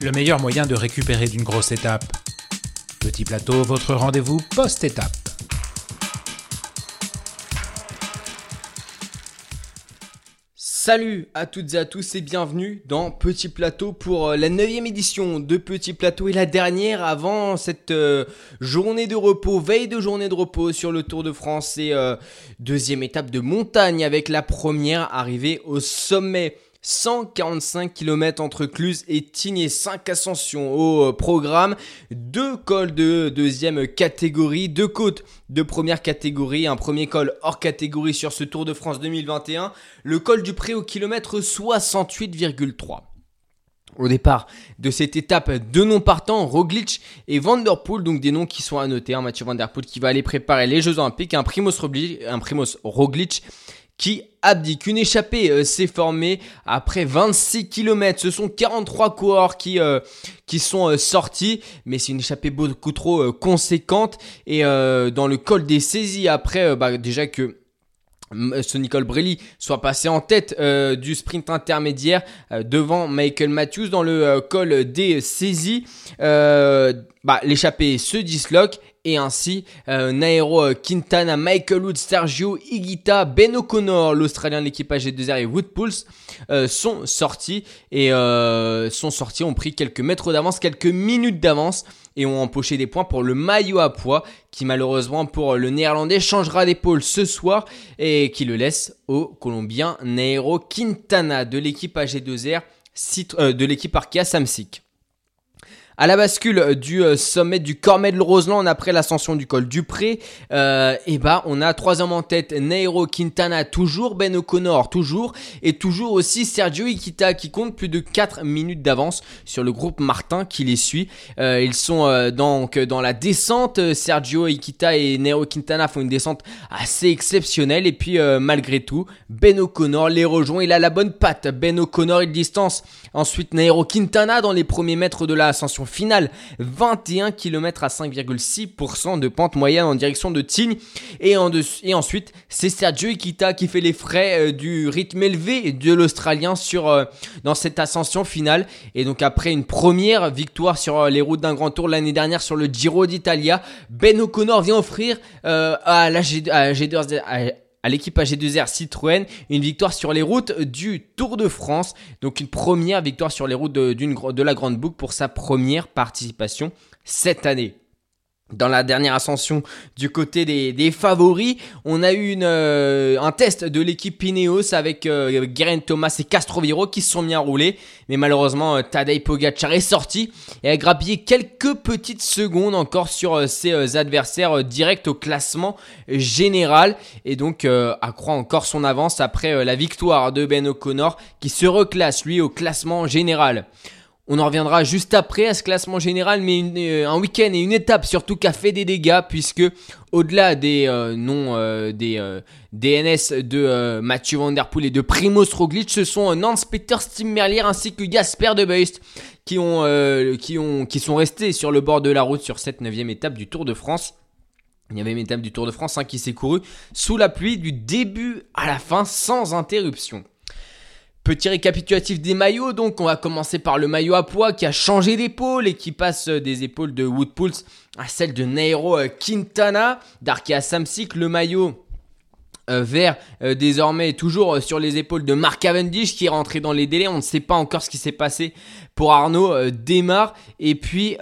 le meilleur moyen de récupérer d'une grosse étape. Petit plateau, votre rendez-vous post-étape. Salut à toutes et à tous et bienvenue dans Petit Plateau pour euh, la neuvième édition de Petit Plateau et la dernière avant cette euh, journée de repos, veille de journée de repos sur le Tour de France et euh, deuxième étape de montagne avec la première arrivée au sommet 145 km entre Cluse et Tignes, 5 ascensions au euh, programme, deux cols de deuxième catégorie, deux côtes de première catégorie, un premier col hors catégorie sur ce Tour de France 2021, le col du Pré au kilomètre 68,3. Au départ de cette étape, deux noms partants, Roglic et Vanderpool, donc des noms qui sont à noter. Hein, Mathieu Vanderpool qui va aller préparer les Jeux Olympiques, un Primoz un Primoz Roglic qui abdique. Une échappée euh, s'est formée après 26 km. Ce sont 43 coureurs qui, euh, qui sont euh, sortis, mais c'est une échappée beaucoup trop conséquente. Et dans le col des saisies, après, bah, déjà que ce Nicole Brelli soit passé en tête du sprint intermédiaire devant Michael Matthews dans le col des saisies. bah, l'échappée se disloque et ainsi euh, Nairo Quintana, Michael Woods, Sergio Higuita, Ben O'Connor, l'Australien de l'équipage des 2 et Wood Pulse euh, sont sortis et euh, sont sortis, ont pris quelques mètres d'avance, quelques minutes d'avance et ont empoché des points pour le maillot à poids qui malheureusement pour le néerlandais changera d'épaule ce soir et qui le laisse au colombien Nairo Quintana de l'équipe AG2R de l'équipe Arkea Samsic. À la bascule du euh, sommet du Cormel Roseland après l'ascension du col du Pré, euh, et eh bah ben, on a trois hommes en tête, Nairo Quintana toujours, Ben O'Connor toujours, et toujours aussi Sergio Ikita qui compte plus de 4 minutes d'avance sur le groupe Martin qui les suit. Euh, ils sont euh, donc dans la descente, Sergio Ikita et Nairo Quintana font une descente assez exceptionnelle, et puis malgré tout, Ben O'Connor les rejoint, il a la bonne patte, Ben O'Connor il distance. Ensuite Nairo Quintana dans les premiers mètres de l'ascension finale. 21 km à 5,6% de pente moyenne en direction de Tignes. Et, ensuite, c'est Sergio Ikita qui fait les frais euh, du rythme élevé de l'Australien euh, dans cette ascension finale. Et donc après une première victoire sur euh, les routes d'un grand tour l'année dernière sur le Giro d'Italia, Ben O'Connor vient offrir à la G, à G2, à l'équipe AG2R Citroën une victoire sur les routes du Tour de France. Donc une première victoire sur les routes de, de la Grande Boucle pour sa première participation cette année dans la dernière ascension du côté des, favoris. On a eu euh, un test de l'équipe Pineos avec euh, Thomas et Castroviro qui se sont mis à rouler. Mais malheureusement, euh, Tadej Pogacar est sorti et a grappillé quelques petites secondes encore sur euh, ses adversaires directs au classement général. Et donc accroît encore son avance après la victoire de Ben O'Connor qui se reclasse lui au classement général. On en reviendra juste après à ce classement général, mais euh, un week-end et une étape surtout qui a fait des dégâts, puisque au-delà des euh, noms euh, des DNS de Mathieu Van Der Poel et de Primoz Roglic, ce sont Nance Peter Tim Merlier ainsi que Jasper de Beust qui, ont, qui, ont, qui sont restés sur le bord de la route sur cette neuvième étape du Tour de France. Il y avait une étape du Tour de France hein, qui s'est courue sous la pluie du début à la fin sans interruption. Petit récapitulatif des maillots, donc on va commencer par le maillot à poids qui a changé d'épaule et qui passe des épaules de Woodpulse à celle de Nairo Quintana, d'Arkea Samsic, le maillot euh, vert euh, désormais toujours euh, sur les épaules de Mark Cavendish qui est rentré dans les délais. On ne sait pas encore ce qui s'est passé pour Arnaud démarre et puis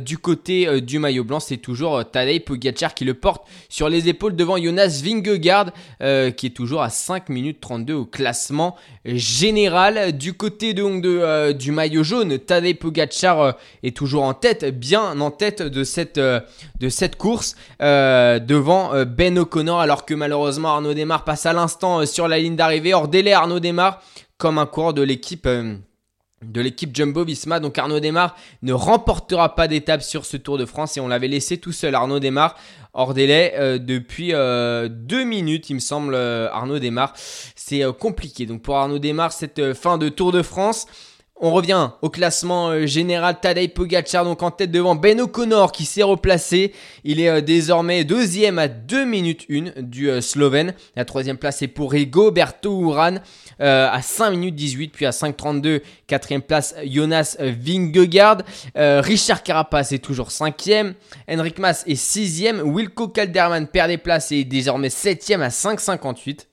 du côté du maillot blanc c'est toujours Tadej Pogacar qui le porte sur les épaules devant Jonas Vingegaard qui est toujours à 5 minutes 32 au classement général. Du côté du maillot jaune, Tadej Pogacar est toujours en tête, bien en tête de cette, course devant Ben O'Connor alors que malheureusement Arnaud Desmar passe à l'instant euh, sur la ligne d'arrivée. Hors délai, Arnaud Desmar comme un coureur de l'équipe euh, de l'équipe Jumbo Visma. Donc Arnaud Desmar ne remportera pas d'étape sur ce Tour de France et on l'avait laissé tout seul Arnaud Desmar hors délai euh, depuis deux minutes il me semble Arnaud Desmar. C'est compliqué. Donc pour Arnaud Desmar cette fin de Tour de France On revient au classement euh, général. Tadej Pogacar donc en tête devant Ben O'Connor qui s'est replacé. Il est euh, désormais deuxième à 2 minutes 1 du euh, Slovène. La troisième place est pour Rigoberto Uran à 5 minutes 18. Puis à 5.32, quatrième place Jonas Vingegaard. Richard Carapace est toujours cinquième. Henrik Mas est sixième. Wilco Calderman perd des places et est désormais septième à 5.58.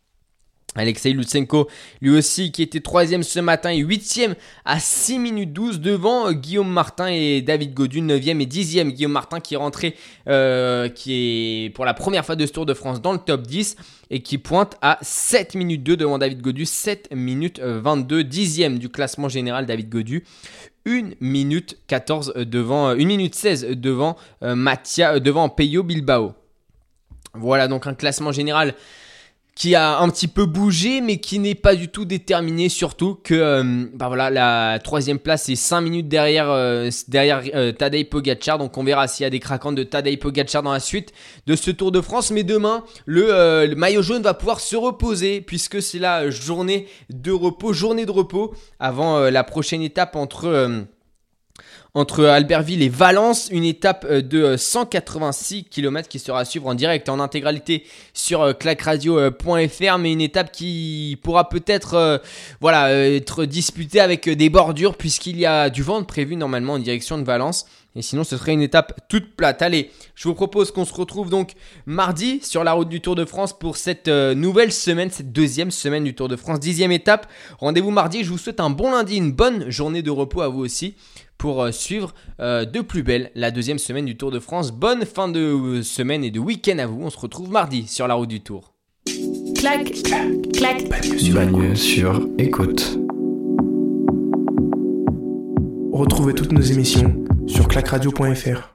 Alexei Lutsenko, lui aussi, qui était troisième ce matin et huitième à 6 minutes 12 devant euh, Guillaume Martin et David Godu, 9e et 10e. Guillaume Martin qui est rentré, euh, qui est pour la première fois de ce Tour de France dans le top 10 et qui pointe à 7 minutes 2 devant David Godu, 7 minutes 22, 10e du classement général David Godu. 1 minute 14 devant, 1 minute 16 devant devant Peyo Bilbao. Voilà donc un classement général qui a un petit peu bougé, mais qui n'est pas du tout déterminé, surtout que euh, bah voilà, la troisième place est 5 minutes derrière, euh, derrière euh, Tadej Pogacar, donc on verra s'il y a des craquants de Tadej Pogacar dans la suite de ce Tour de France, mais demain, le, le maillot jaune va pouvoir se reposer, puisque c'est la journée de repos, journée de repos, avant la prochaine étape entre entre Albertville et Valence, une étape euh, de 186 euh, km qui sera à suivre en direct en intégralité sur euh, clacradio.fr, mais une étape qui pourra peut-être voilà, être disputée avec des bordures puisqu'il y a du vent prévu normalement en direction de Valence. Et sinon, ce serait une étape toute plate. Allez, je vous propose qu'on se retrouve donc mardi sur la route du Tour de France pour cette nouvelle semaine, cette deuxième semaine du Tour de France, dixième étape. Rendez-vous mardi. Je vous souhaite un bon lundi, une bonne journée de repos à vous aussi pour euh, suivre euh, de plus belle la deuxième semaine du Tour de France. Bonne fin de euh, semaine et de week-end à vous. On se retrouve mardi sur la route du Tour. Clac, clac, Bagneux sur, écoute. Retrouvez toutes nos émissions sur clacradio.fr.